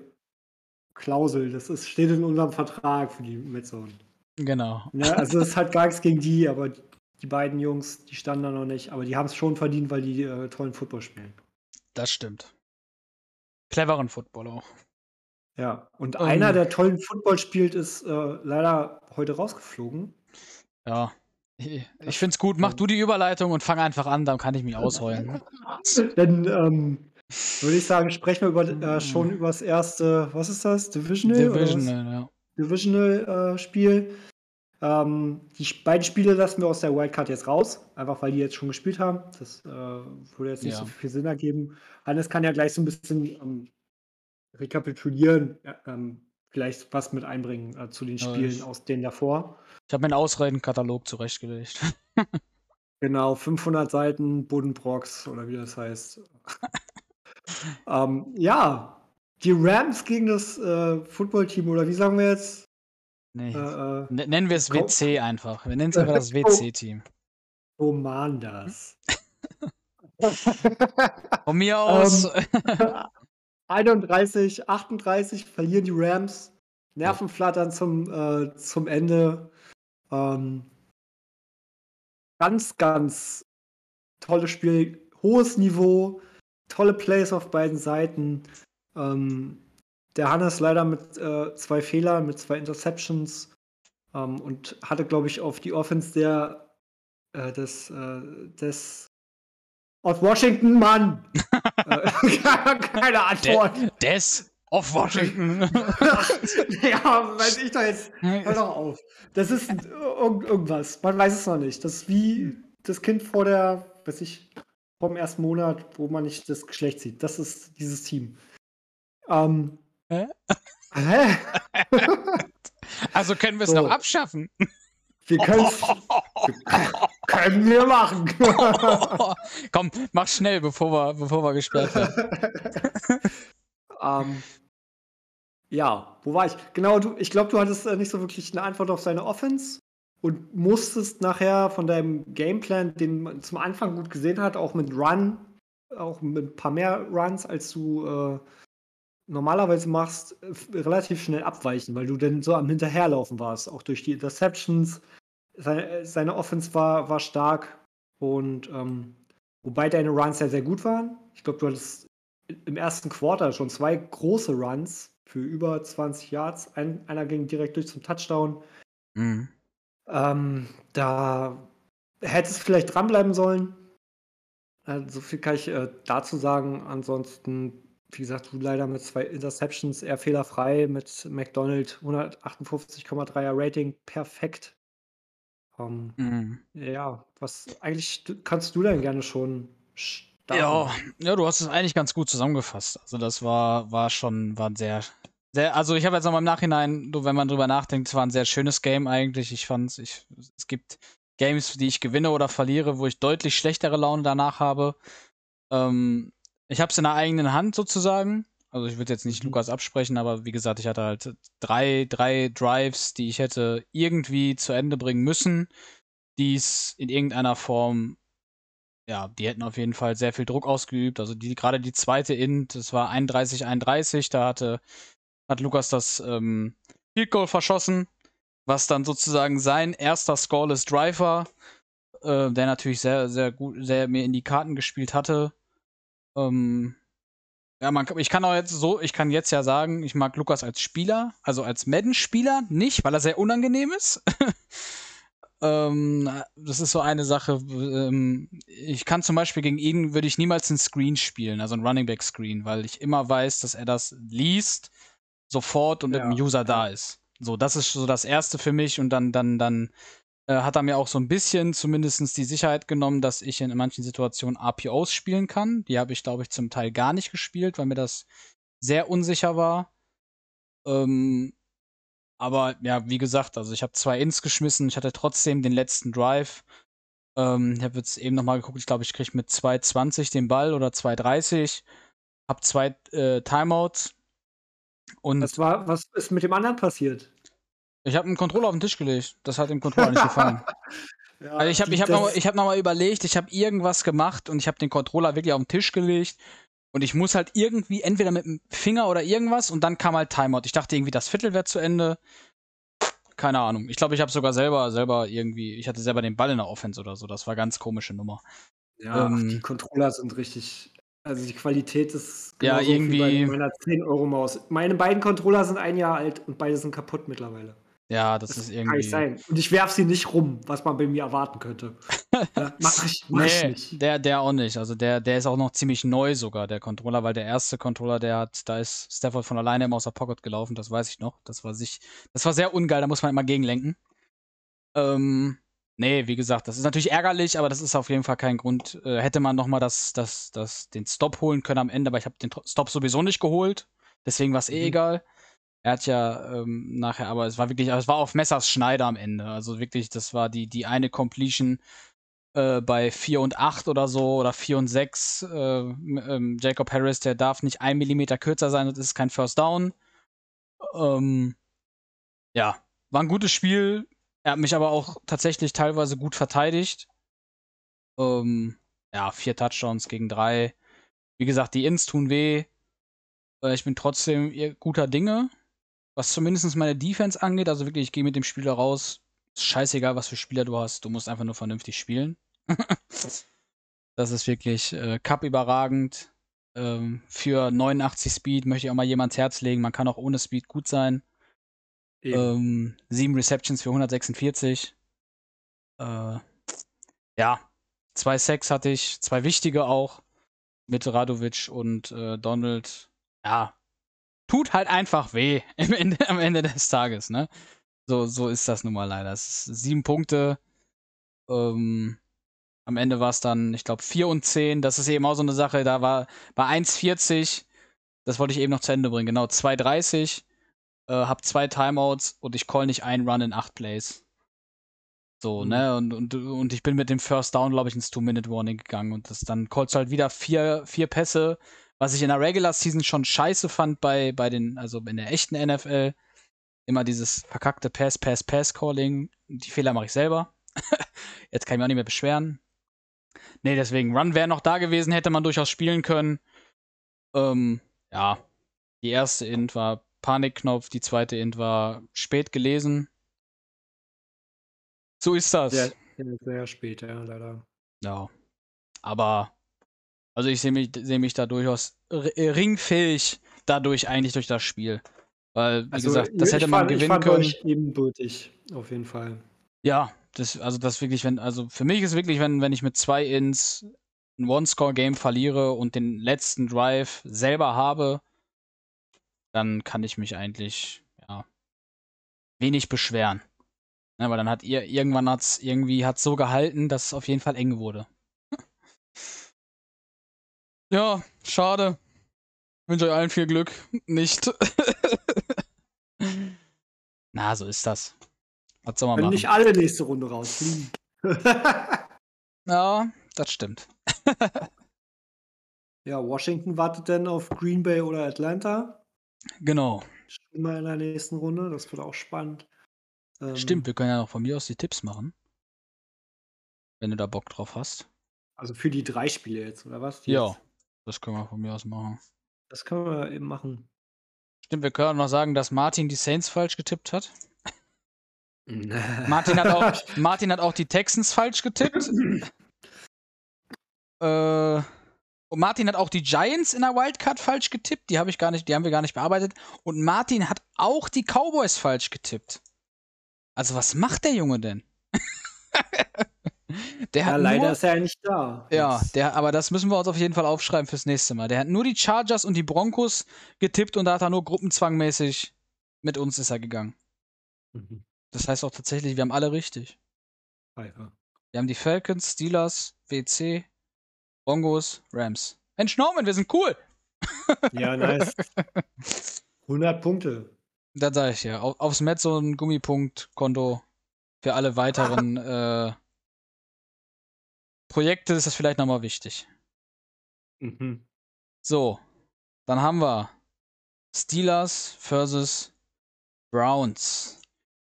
Klausel, das ist, steht in unserem Vertrag für die Metzonen. Genau. Ja, also es ist halt gar nichts gegen die, aber die beiden Jungs, die standen da noch nicht, aber die haben es schon verdient, weil die äh, tollen Football spielen. Das stimmt. Cleveren Football auch. Ja, und um, einer, der tollen Football spielt, ist äh, leider heute rausgeflogen. Ja, ich, finde es gut. Mach du die Überleitung und fang einfach an, dann kann ich mich ausheulen. Dann ähm, würde ich sagen, sprechen wir über, äh, schon über das erste, was ist das? Divisional? Divisional, ja. Divisional-Spiel. Äh, ähm, die beiden Spiele lassen wir aus der Wildcard jetzt raus, einfach weil die jetzt schon gespielt haben. Das äh, würde jetzt nicht ja. so viel Sinn ergeben. Hannes kann ja gleich so ein bisschen ähm, rekapitulieren, ähm, vielleicht was mit einbringen äh, zu den Spielen ich, aus denen davor. Ich habe meinen Ausredenkatalog zurechtgelegt. genau, 500 Seiten Buddenbrocks oder wie das heißt. Ähm, ja, die Rams gegen das äh, Footballteam oder wie sagen wir jetzt? Nee. Äh, äh Nennen wir es WC einfach. Wir nennen es einfach das WC-Team. Commanders. Von mir aus. Ähm, 31, 38 verlieren die Rams. Nervenflattern zum, äh, zum Ende. Ähm, ganz, ganz tolles Spiel. Hohes Niveau. Tolle Plays auf beiden Seiten. Ähm, der Hannes leider mit äh, zwei Fehlern, mit zwei Interceptions ähm, und hatte, glaube ich, auf die Offense der äh, des, äh, des aus Washington, Mann! Äh, keine Antwort. De des of Washington. ja, weiß ich doch jetzt. Hör doch auf. Das ist irg irgendwas. Man weiß es noch nicht. Das ist wie das Kind vor der, weiß ich, vom ersten Monat, wo man nicht das Geschlecht sieht. Das ist dieses Team. Ähm, Hä? also können wir es so. noch abschaffen? Wir können können wir machen. Komm, mach schnell, bevor wir, bevor wir gesperrt werden. ähm, ja, wo war ich? Genau, du, ich glaube, du hattest äh, nicht so wirklich eine Antwort auf seine Offense und musstest nachher von deinem Gameplan, den man zum Anfang gut gesehen hat, auch mit Run, auch mit ein paar mehr Runs, als du äh, normalerweise machst, äh, relativ schnell abweichen, weil du dann so am Hinterherlaufen warst, auch durch die Interceptions. Seine, seine Offense war, war stark und ähm, wobei deine Runs ja sehr gut waren. Ich glaube, du hattest im ersten Quarter schon zwei große Runs für über 20 Yards. Ein, einer ging direkt durch zum Touchdown. Mhm. Ähm, da hättest du vielleicht dranbleiben sollen. Äh, so viel kann ich äh, dazu sagen. Ansonsten wie gesagt, du leider mit zwei Interceptions eher fehlerfrei, mit McDonald 158,3er Rating, perfekt. Um, ähm, mhm. Ja, was eigentlich kannst du denn gerne schon starten? Ja, ja, du hast es eigentlich ganz gut zusammengefasst. Also das war, war schon, war sehr, sehr, also ich habe jetzt nochmal im Nachhinein, wenn man drüber nachdenkt, es war ein sehr schönes Game eigentlich. Ich fand ich, es gibt Games, die ich gewinne oder verliere, wo ich deutlich schlechtere Laune danach habe. Ähm, ich habe es in der eigenen Hand sozusagen. Also ich würde jetzt nicht mhm. Lukas absprechen, aber wie gesagt, ich hatte halt drei, drei Drives, die ich hätte irgendwie zu Ende bringen müssen, die es in irgendeiner Form, ja, die hätten auf jeden Fall sehr viel Druck ausgeübt. Also die, gerade die zweite Int, das war 31-31, da hatte, hat Lukas das ähm, Field Goal verschossen, was dann sozusagen sein erster Scoreless Drive war, äh, der natürlich sehr, sehr gut, sehr mir in die Karten gespielt hatte. Ähm, ja, man, ich kann auch jetzt so, ich kann jetzt ja sagen, ich mag Lukas als Spieler, also als Madden-Spieler nicht, weil er sehr unangenehm ist. ähm, das ist so eine Sache. Ähm, ich kann zum Beispiel gegen ihn würde ich niemals einen Screen spielen, also einen Running Back Screen, weil ich immer weiß, dass er das liest sofort und ja. mit dem User da ist. So, das ist so das erste für mich und dann, dann, dann hat er mir auch so ein bisschen zumindest die Sicherheit genommen, dass ich in manchen Situationen APOs spielen kann. Die habe ich, glaube ich, zum Teil gar nicht gespielt, weil mir das sehr unsicher war. Ähm, aber ja, wie gesagt, also ich habe zwei Ins geschmissen, ich hatte trotzdem den letzten Drive. Ähm, ich habe jetzt eben nochmal geguckt, ich glaube, ich kriege mit 2,20 den Ball oder 2,30. Hab zwei äh, Timeouts. Und was, war, was ist mit dem anderen passiert? Ich habe einen Controller auf den Tisch gelegt. Das hat dem Controller nicht gefallen. ja, also ich habe ich hab nochmal hab noch überlegt, ich habe irgendwas gemacht und ich habe den Controller wirklich auf den Tisch gelegt. Und ich muss halt irgendwie entweder mit dem Finger oder irgendwas und dann kam halt Timeout. Ich dachte irgendwie, das Viertel wäre zu Ende. Keine Ahnung. Ich glaube, ich habe sogar selber, selber irgendwie, ich hatte selber den Ball in der Offense oder so. Das war ganz komische Nummer. Ja, ähm, die Controller sind richtig. Also die Qualität ist ja irgendwie wie bei meiner 10 Euro Maus. Meine beiden Controller sind ein Jahr alt und beide sind kaputt mittlerweile. Ja, das, das ist irgendwie. Kann nicht sein. Und ich werfe sie nicht rum, was man bei mir erwarten könnte. ja, mach ich, mach nee, ich nicht. Der, der auch nicht. Also der, der ist auch noch ziemlich neu sogar, der Controller, weil der erste Controller, der hat, da ist Stafford von alleine immer aus der Pocket gelaufen, das weiß ich noch. Das war sich, das war sehr ungeil, da muss man immer gegenlenken. Ähm, nee, wie gesagt, das ist natürlich ärgerlich, aber das ist auf jeden Fall kein Grund. Äh, hätte man nochmal das, das, das, den Stop holen können am Ende, aber ich habe den Stop sowieso nicht geholt. Deswegen war es eh mhm. egal. Er hat ja ähm, nachher, aber es war wirklich, es war auf Messers Schneider am Ende. Also wirklich, das war die, die eine Completion äh, bei 4 und 8 oder so oder 4 und 6. Äh, ähm, Jacob Harris, der darf nicht ein Millimeter kürzer sein, das ist kein First Down. Ähm, ja, war ein gutes Spiel. Er hat mich aber auch tatsächlich teilweise gut verteidigt. Ähm, ja, vier Touchdowns gegen drei. Wie gesagt, die Ins tun weh. Äh, ich bin trotzdem guter Dinge was zumindest meine Defense angeht, also wirklich, ich gehe mit dem Spieler raus. Ist scheißegal, was für Spieler du hast, du musst einfach nur vernünftig spielen. das ist wirklich äh, Cup überragend. Ähm, für 89 Speed möchte ich auch mal jemands Herz legen. Man kann auch ohne Speed gut sein. Ähm, sieben Receptions für 146. Äh, ja, zwei Sacks hatte ich, zwei wichtige auch mit Radovic und äh, Donald. Ja, tut halt einfach weh am Ende, am Ende des Tages, ne? So, so ist das nun mal leider. Sieben Punkte. Ähm, am Ende war es dann, ich glaube, 4 und 10. Das ist eben auch so eine Sache. Da war bei 1,40. Das wollte ich eben noch zu Ende bringen. Genau, 2,30. Äh, hab zwei Timeouts und ich call nicht einen Run in acht Plays. So, mhm. ne? Und, und, und ich bin mit dem First Down, glaube ich, ins Two-Minute-Warning gegangen. Und das dann callst du halt wieder vier, vier Pässe was ich in der Regular Season schon scheiße fand bei, bei den, also in der echten NFL, immer dieses verkackte Pass, Pass, Pass Calling. Die Fehler mache ich selber. Jetzt kann ich mich auch nicht mehr beschweren. Nee, deswegen, Run wäre noch da gewesen, hätte man durchaus spielen können. Ähm, ja. Die erste Int war Panikknopf, die zweite Int war spät gelesen. So ist das. Sehr, sehr spät, ja, leider. Ja. Aber also ich sehe mich, seh mich da durchaus äh, ringfähig dadurch eigentlich durch das Spiel. Weil, wie also, gesagt, das hätte man fand, gewinnen können. Euch ebenbürtig, auf jeden Fall. Ja, das, also das wirklich, wenn, also für mich ist wirklich, wenn, wenn ich mit zwei Ins ein One-Score-Game verliere und den letzten Drive selber habe, dann kann ich mich eigentlich, ja, wenig beschweren. Ja, weil dann hat ihr, irgendwann hat's irgendwie, hat's so gehalten, dass es auf jeden Fall eng wurde. Ja, schade. Ich wünsche euch allen viel Glück. Nicht. Na, so ist das. Was soll man Wenn machen? nicht alle nächste Runde rausfliegen. ja, das stimmt. Ja, Washington wartet dann auf Green Bay oder Atlanta. Genau. Immer in der nächsten Runde, das wird auch spannend. Ähm, Stimmt, wir können ja noch von mir aus die Tipps machen. Wenn du da Bock drauf hast. Also für die drei Spiele jetzt, oder was? Ja, jetzt? Das können wir von mir aus machen. Das können wir eben machen. Stimmt, wir können auch noch sagen, dass Martin die Saints falsch getippt hat. Martin, hat auch, Martin hat auch die Texans falsch getippt. äh, und Martin hat auch die Giants in der Wildcard falsch getippt. Die habe ich gar nicht, die haben wir gar nicht bearbeitet. Und Martin hat auch die Cowboys falsch getippt. Also was macht der Junge denn? der ja, leider nur, ist er ja nicht da. Ja, der, aber das müssen wir uns auf jeden Fall aufschreiben fürs nächste Mal. Der hat nur die Chargers und die Broncos getippt und da hat er nur gruppenzwangmäßig mit uns ist er gegangen. Mhm. Das heißt auch tatsächlich, wir haben alle richtig. Alter. Wir haben die Falcons, Steelers, WC, Broncos, Rams. Mensch, Norman, wir sind cool. Ja, nice. 100 Punkte. Das sage ich ja. Auf, aufs Met so ein Gummipunkt-Konto für alle weiteren äh, Projekte ist das vielleicht nochmal wichtig. Mhm. So, dann haben wir Steelers versus Browns.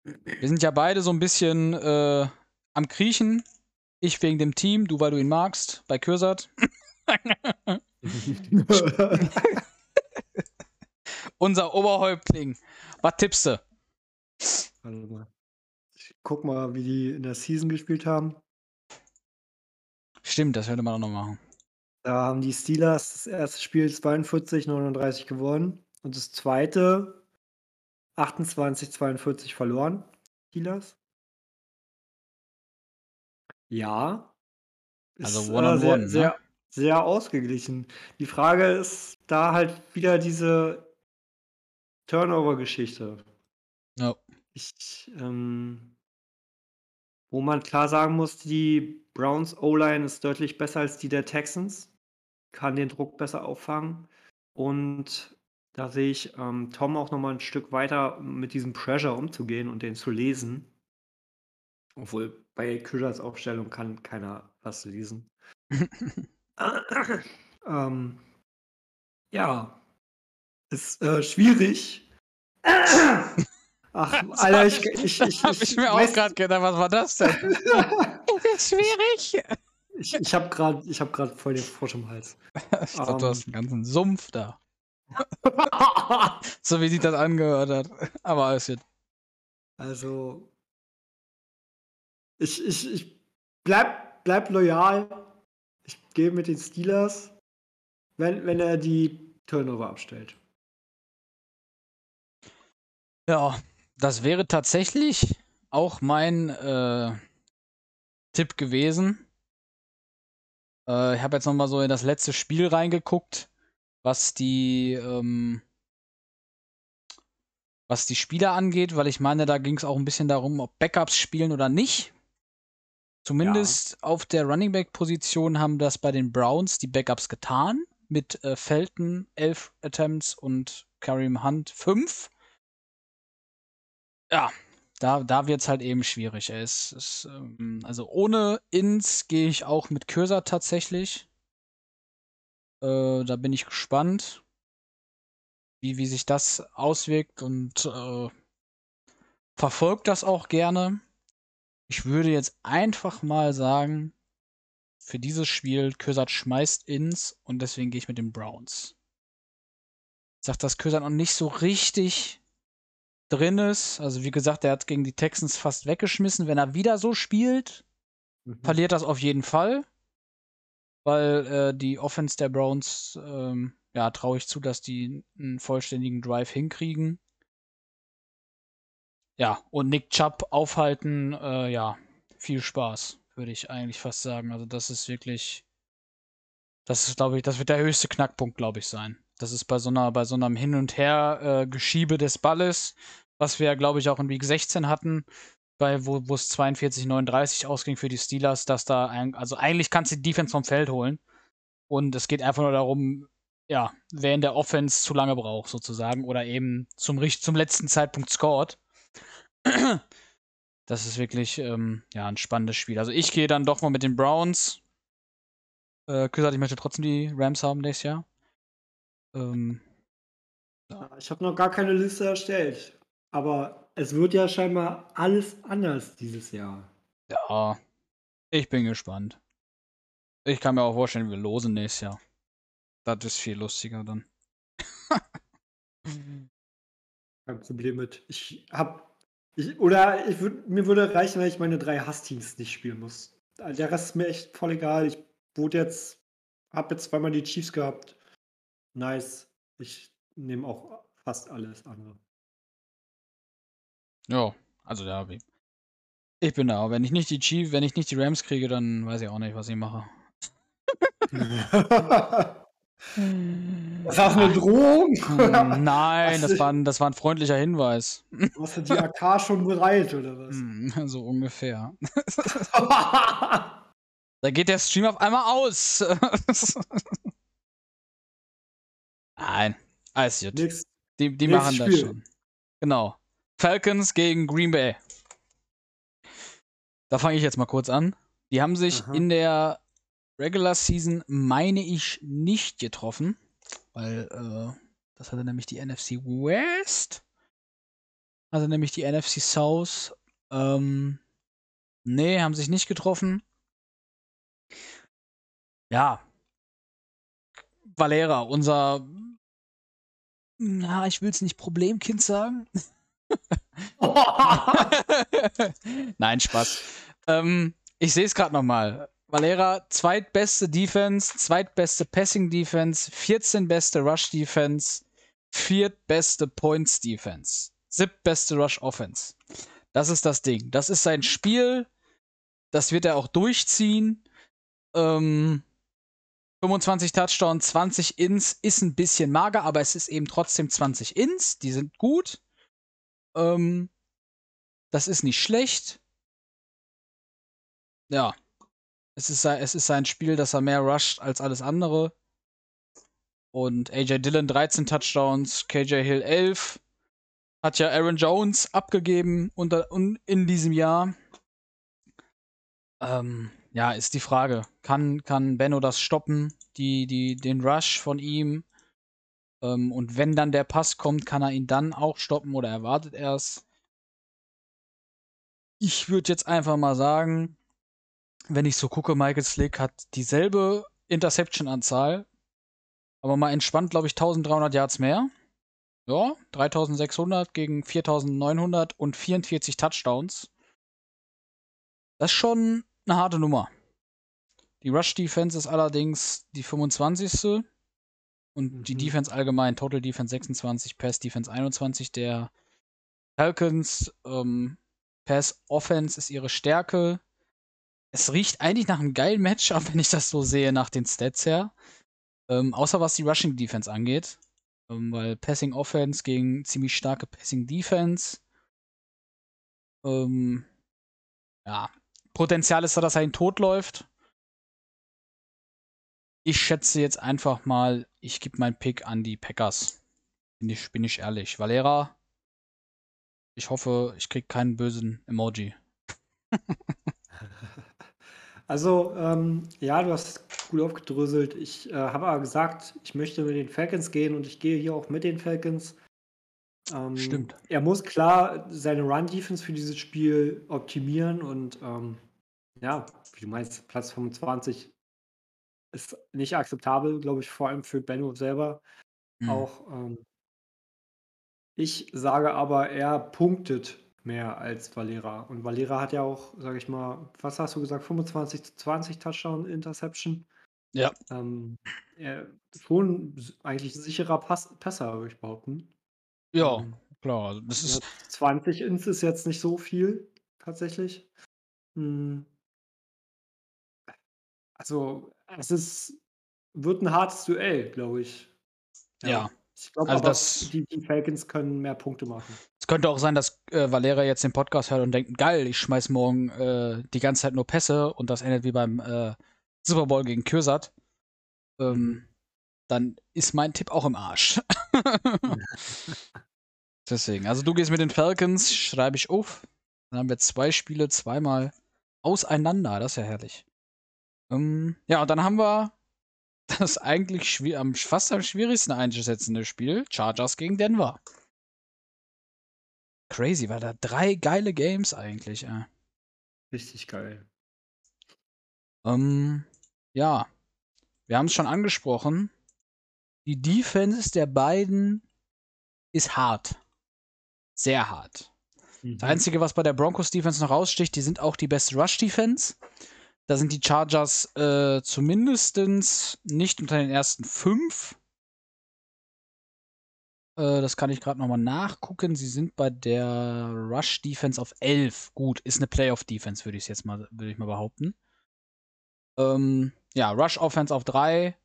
Wir sind ja beide so ein bisschen äh, am Kriechen. Ich wegen dem Team, du weil du ihn magst, bei Kürsat. Unser Oberhäuptling. Was tippst du? Warte mal. Ich guck mal, wie die in der Season gespielt haben. Stimmt, das könnte man auch noch machen. Da haben die Steelers das erste Spiel 42, 39 gewonnen und das zweite 28, 42 verloren. Steelers. Ja. Also ist, one on äh, sehr, one, sehr, ne? sehr ausgeglichen. Die Frage ist da halt wieder diese Turnover-Geschichte. Ja. Ich, ähm, wo man klar sagen muss, die Browns O-Line ist deutlich besser als die der Texans, kann den Druck besser auffangen. Und da sehe ich ähm, Tom auch noch mal ein Stück weiter mit diesem Pressure umzugehen und den zu lesen. Obwohl bei Kühlers Aufstellung kann keiner was lesen. ähm, ja, ist äh, schwierig. Ach, Alter, ich, ich, ich, hab ich mir auch gerade gedacht, was war das denn? das ist schwierig. Ich, ich habe gerade hab voll den Frosch im Hals. ich dachte, um, du hast einen ganzen Sumpf da. so wie sich das angehört hat. Aber alles gut. Also, ich, ich, ich bleib, bleib loyal. Ich gehe mit den Steelers, wenn, wenn er die Turnover abstellt. Ja, das wäre tatsächlich auch mein äh, Tipp gewesen. Äh, ich habe jetzt noch mal so in das letzte Spiel reingeguckt, was die ähm, was die Spieler angeht, weil ich meine, da ging es auch ein bisschen darum, ob Backups spielen oder nicht. Zumindest ja. auf der Running Back Position haben das bei den Browns die Backups getan mit äh, Felton 11 Attempts und Kareem Hunt 5 ja, da, da wird es halt eben schwierig. Es ist, ähm, also ohne Ins gehe ich auch mit Cursor tatsächlich. Äh, da bin ich gespannt, wie, wie sich das auswirkt und äh, verfolgt das auch gerne. Ich würde jetzt einfach mal sagen, für dieses Spiel, Kösat schmeißt ins und deswegen gehe ich mit den Browns. Ich sag, dass Kösat noch nicht so richtig drin ist. Also wie gesagt, er hat gegen die Texans fast weggeschmissen. Wenn er wieder so spielt, mhm. verliert das auf jeden Fall. Weil äh, die Offense der Browns, ähm, ja, traue ich zu, dass die einen vollständigen Drive hinkriegen. Ja, und Nick Chubb aufhalten, äh, ja, viel Spaß, würde ich eigentlich fast sagen. Also das ist wirklich, das ist, glaube ich, das wird der höchste Knackpunkt, glaube ich, sein. Das ist bei so einer, bei so einem Hin und Her äh, des Balles, was wir, glaube ich, auch in Week 16 hatten, bei wo es 42-39 ausging für die Steelers, dass da ein, also eigentlich kannst du die Defense vom Feld holen. Und es geht einfach nur darum, ja, wer in der Offense zu lange braucht, sozusagen, oder eben zum, zum letzten Zeitpunkt scored. Das ist wirklich ähm, ja, ein spannendes Spiel. Also ich gehe dann doch mal mit den Browns. Äh, gesagt, ich möchte trotzdem die Rams haben nächstes Jahr. Ähm, ja. Ich habe noch gar keine Liste erstellt. Aber es wird ja scheinbar alles anders dieses Jahr. Ja, ich bin gespannt. Ich kann mir auch vorstellen, wir losen nächstes Jahr. Das ist viel lustiger dann. Kein Problem mit. Ich hab. Ich, oder ich würd, mir würde reichen, wenn ich meine drei Hassteams nicht spielen muss. Der Rest ist mir echt voll egal. Ich wurde jetzt. Hab jetzt zweimal die Chiefs gehabt. Nice. Ich nehme auch fast alles andere. Ja, also ja, ich bin da. Wenn ich nicht die Chiefs, wenn ich nicht die Rams kriege, dann weiß ich auch nicht, was ich mache. Das war eine Drohung? Hm, nein, das war, ein, das war ein freundlicher Hinweis. Hast du die AK schon bereit, oder was? Hm, so ungefähr. da geht der Stream auf einmal aus. Nein, alles gut. Nix, die die machen Spiel. das schon. Genau. Falcons gegen Green Bay. Da fange ich jetzt mal kurz an. Die haben sich Aha. in der Regular Season, meine ich, nicht getroffen, weil äh, das hatte nämlich die NFC West. Also nämlich die NFC South. Ähm, nee, haben sich nicht getroffen. Ja. Valera, unser, na, ich will es nicht Problemkind sagen. Nein, Spaß. Ähm, ich sehe es gerade nochmal. Valera, zweitbeste Defense, zweitbeste Passing Defense, 14 beste Rush Defense, viertbeste Points Defense, siebtbeste Rush Offense. Das ist das Ding. Das ist sein Spiel. Das wird er auch durchziehen. Ähm, 25 Touchdowns, 20 Ins ist ein bisschen mager, aber es ist eben trotzdem 20 Ins. Die sind gut. Ähm, das ist nicht schlecht. Ja, es ist, es ist sein Spiel, dass er mehr rusht als alles andere. Und AJ Dillon 13 Touchdowns, KJ Hill 11. Hat ja Aaron Jones abgegeben unter, in diesem Jahr. Ähm, ja, ist die Frage. Kann, kann Benno das stoppen? Die, die, den Rush von ihm? Ähm, und wenn dann der Pass kommt, kann er ihn dann auch stoppen oder erwartet er es? Ich würde jetzt einfach mal sagen, wenn ich so gucke, Michael Slick hat dieselbe Interception-Anzahl, aber mal entspannt, glaube ich, 1300 Yards mehr. Ja, 3600 gegen 4900 und 44 Touchdowns. Das ist schon eine harte Nummer. Die Rush Defense ist allerdings die 25. Und mhm. die Defense allgemein, Total Defense 26, Pass Defense 21. Der Falcons ähm, Pass Offense ist ihre Stärke es riecht eigentlich nach einem geilen Matchup, wenn ich das so sehe, nach den Stats her. Ähm, außer was die Rushing Defense angeht. Ähm, weil Passing Offense gegen ziemlich starke Passing Defense. Ähm, ja, Potenzial ist da, dass er ihn tot läuft. Ich schätze jetzt einfach mal, ich gebe meinen Pick an die Packers. Bin ich, bin ich ehrlich. Valera, ich hoffe, ich kriege keinen bösen Emoji. Also, ähm, ja, du hast gut aufgedröselt. Ich äh, habe aber gesagt, ich möchte mit den Falcons gehen und ich gehe hier auch mit den Falcons. Ähm, Stimmt. Er muss klar seine Run-Defense für dieses Spiel optimieren und ähm, ja, wie du meinst, Platz 25 ist nicht akzeptabel, glaube ich, vor allem für Benno selber. Mhm. Auch ähm, ich sage aber, er punktet mehr als Valera. Und Valera hat ja auch, sage ich mal, was hast du gesagt, 25 zu 20 Touchdown Interception. Ja. Ähm, er, schon eigentlich sicherer Pass Passer, würde ich behaupten. Ja, ähm, klar. Also das ist 20 Ins ist jetzt nicht so viel, tatsächlich. Hm. Also, es ist, wird ein hartes Duell, glaube ich. Ja. ja. Ich glaube also aber, die, die Falcons können mehr Punkte machen. Es könnte auch sein, dass äh, Valera jetzt den Podcast hört und denkt, geil, ich schmeiß morgen äh, die ganze Zeit nur Pässe und das endet wie beim äh, Super Bowl gegen Kürsat. Ähm, dann ist mein Tipp auch im Arsch. Deswegen, also du gehst mit den Falcons, schreibe ich auf. Dann haben wir zwei Spiele zweimal auseinander. Das ist ja herrlich. Ähm, ja, und dann haben wir das eigentlich am, fast am schwierigsten einzusetzende Spiel, Chargers gegen Denver. Crazy, war da drei geile Games eigentlich. Äh. Richtig geil. Ähm, ja, wir haben es schon angesprochen. Die Defense der beiden ist hart. Sehr hart. Mhm. Das Einzige, was bei der Broncos Defense noch raussticht, die sind auch die beste Rush Defense. Da sind die Chargers äh, zumindest nicht unter den ersten fünf. Äh, das kann ich gerade nochmal nachgucken. Sie sind bei der Rush Defense auf 11. Gut, ist eine Playoff Defense, würde ich jetzt mal, würde ich mal behaupten. Ähm, ja, Rush Offense auf 3.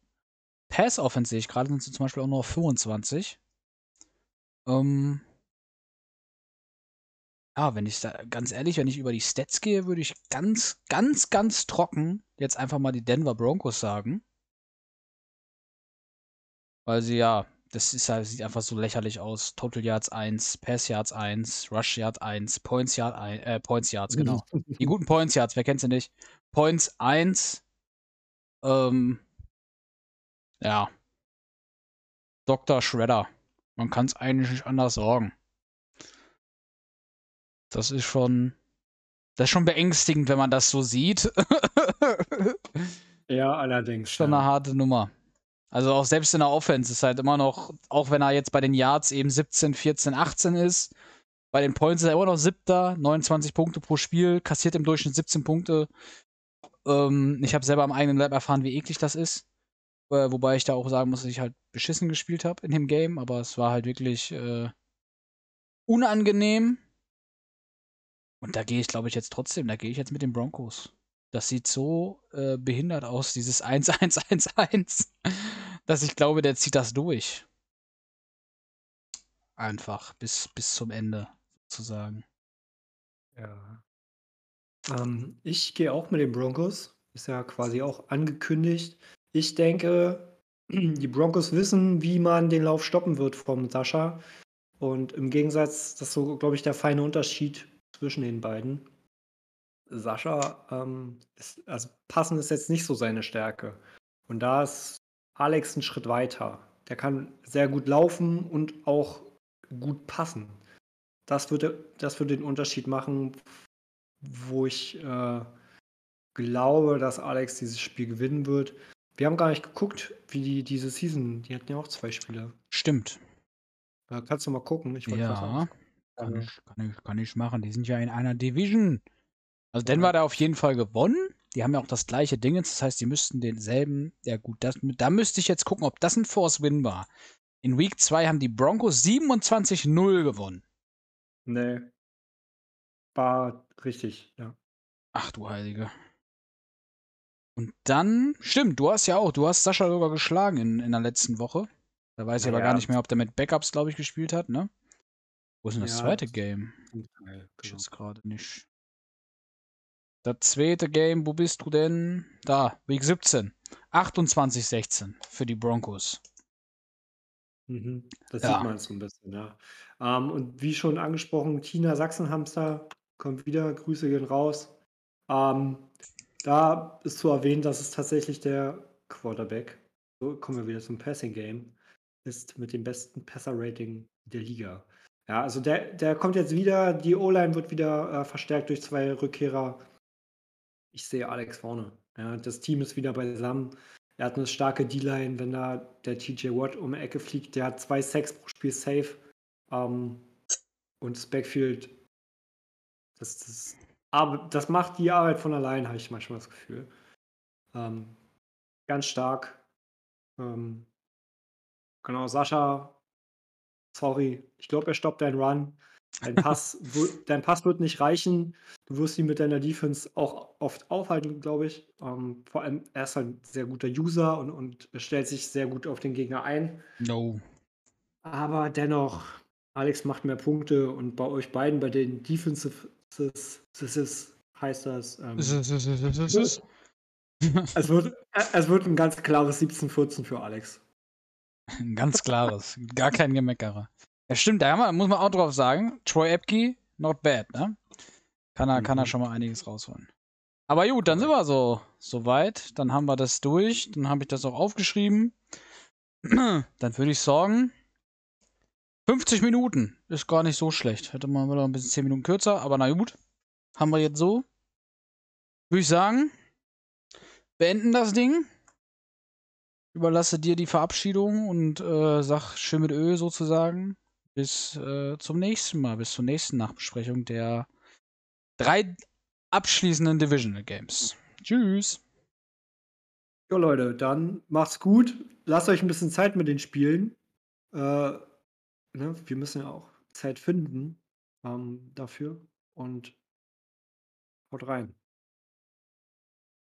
Pass Offense sehe ich gerade, sind sie zum Beispiel auch nur auf 25. Ähm, ja, wenn ich da, ganz ehrlich, wenn ich über die Stats gehe, würde ich ganz, ganz, ganz trocken jetzt einfach mal die Denver Broncos sagen. Weil sie ja, das ist halt, sieht einfach so lächerlich aus. Total Yards 1, Pass Yards 1, Rush Yards 1, Points Yards 1, äh, Points Yards, genau. die guten Points Yards, wer kennt sie nicht? Points 1, ähm, ja. Dr. Shredder. Man kann es eigentlich nicht anders sagen. Das ist schon. Das ist schon beängstigend, wenn man das so sieht. ja, allerdings. Schon ja. eine harte Nummer. Also auch selbst in der Offense ist halt immer noch, auch wenn er jetzt bei den Yards eben 17, 14, 18 ist, bei den Points ist er immer noch siebter, 29 Punkte pro Spiel, kassiert im Durchschnitt 17 Punkte. Ähm, ich habe selber am eigenen Leib erfahren, wie eklig das ist. Äh, wobei ich da auch sagen muss, dass ich halt beschissen gespielt habe in dem Game, aber es war halt wirklich äh, unangenehm. Und da gehe ich, glaube ich, jetzt trotzdem, da gehe ich jetzt mit den Broncos. Das sieht so äh, behindert aus, dieses 1-1-1-1, dass ich glaube, der zieht das durch. Einfach bis, bis zum Ende, sozusagen. Ja. Ähm, ich gehe auch mit den Broncos. Ist ja quasi auch angekündigt. Ich denke, die Broncos wissen, wie man den Lauf stoppen wird vom Sascha. Und im Gegensatz, das ist so, glaube ich, der feine Unterschied zwischen den beiden. Sascha, ähm, ist, also passen ist jetzt nicht so seine Stärke. Und da ist Alex einen Schritt weiter. Der kann sehr gut laufen und auch gut passen. Das würde, das würde den Unterschied machen, wo ich äh, glaube, dass Alex dieses Spiel gewinnen wird. Wir haben gar nicht geguckt, wie die diese Season, die hatten ja auch zwei Spiele. Stimmt. Da kannst du mal gucken. Ich ja. Kann ich, kann, ich, kann ich machen. Die sind ja in einer Division. Also Denver hat er auf jeden Fall gewonnen. Die haben ja auch das gleiche Ding. Das heißt, die müssten denselben. Ja, gut, das, da müsste ich jetzt gucken, ob das ein Force-Win war. In Week 2 haben die Broncos 27-0 gewonnen. Nee. War richtig, ja. Ach du Heilige. Und dann, stimmt, du hast ja auch, du hast Sascha sogar geschlagen in, in der letzten Woche. Da weiß ich aber gar nicht mehr, ob der mit Backups, glaube ich, gespielt hat, ne? Wo ist denn das ja, zweite Game? Teil, ich genau. jetzt gerade nicht. Das zweite Game, wo bist du denn? Da, Week 17. 28-16 für die Broncos. Mhm, das ja. sieht man so ein bisschen, ja. Ähm, und wie schon angesprochen, Tina Sachsenhamster kommt wieder, Grüße gehen raus. Ähm, da ist zu erwähnen, dass es tatsächlich der Quarterback, so kommen wir wieder zum Passing Game, ist mit dem besten Passer-Rating der Liga. Ja, also der, der kommt jetzt wieder, die O-Line wird wieder äh, verstärkt durch zwei Rückkehrer. Ich sehe Alex vorne. Ja, das Team ist wieder beisammen. Er hat eine starke D-Line, wenn da der TJ Watt um die Ecke fliegt. Der hat zwei Sacks pro Spiel safe. Ähm, und das Backfield, das, das, das macht die Arbeit von allein, habe ich manchmal das Gefühl. Ähm, ganz stark. Ähm, genau, Sascha sorry, ich glaube, er stoppt deinen Run. Dein Pass, dein Pass wird nicht reichen. Du wirst ihn mit deiner Defense auch oft aufhalten, glaube ich. Ähm, vor allem, er ist halt ein sehr guter User und, und stellt sich sehr gut auf den Gegner ein. No. Aber dennoch, Alex macht mehr Punkte und bei euch beiden, bei den Defensive heißt das. Ähm, es, wird, es wird ein ganz klares 17-14 für Alex. Ein ganz klares. Gar kein Gemeckerer. Ja, stimmt, da muss man auch drauf sagen. Troy Epke, not bad, ne? Kann er, mhm. kann er mhm. schon mal einiges rausholen. Aber gut, dann sind wir so soweit. Dann haben wir das durch. Dann habe ich das auch aufgeschrieben. dann würde ich sagen, 50 Minuten ist gar nicht so schlecht. Hätte man wieder ein bisschen 10 Minuten kürzer, aber na gut. Haben wir jetzt so. Würde ich sagen, beenden das Ding. Überlasse dir die Verabschiedung und äh, sag schön mit Ö sozusagen. Bis äh, zum nächsten Mal, bis zur nächsten Nachbesprechung der drei abschließenden Divisional Games. Tschüss. Jo Leute, dann macht's gut. Lasst euch ein bisschen Zeit mit den Spielen. Äh, ne, wir müssen ja auch Zeit finden ähm, dafür. Und haut rein.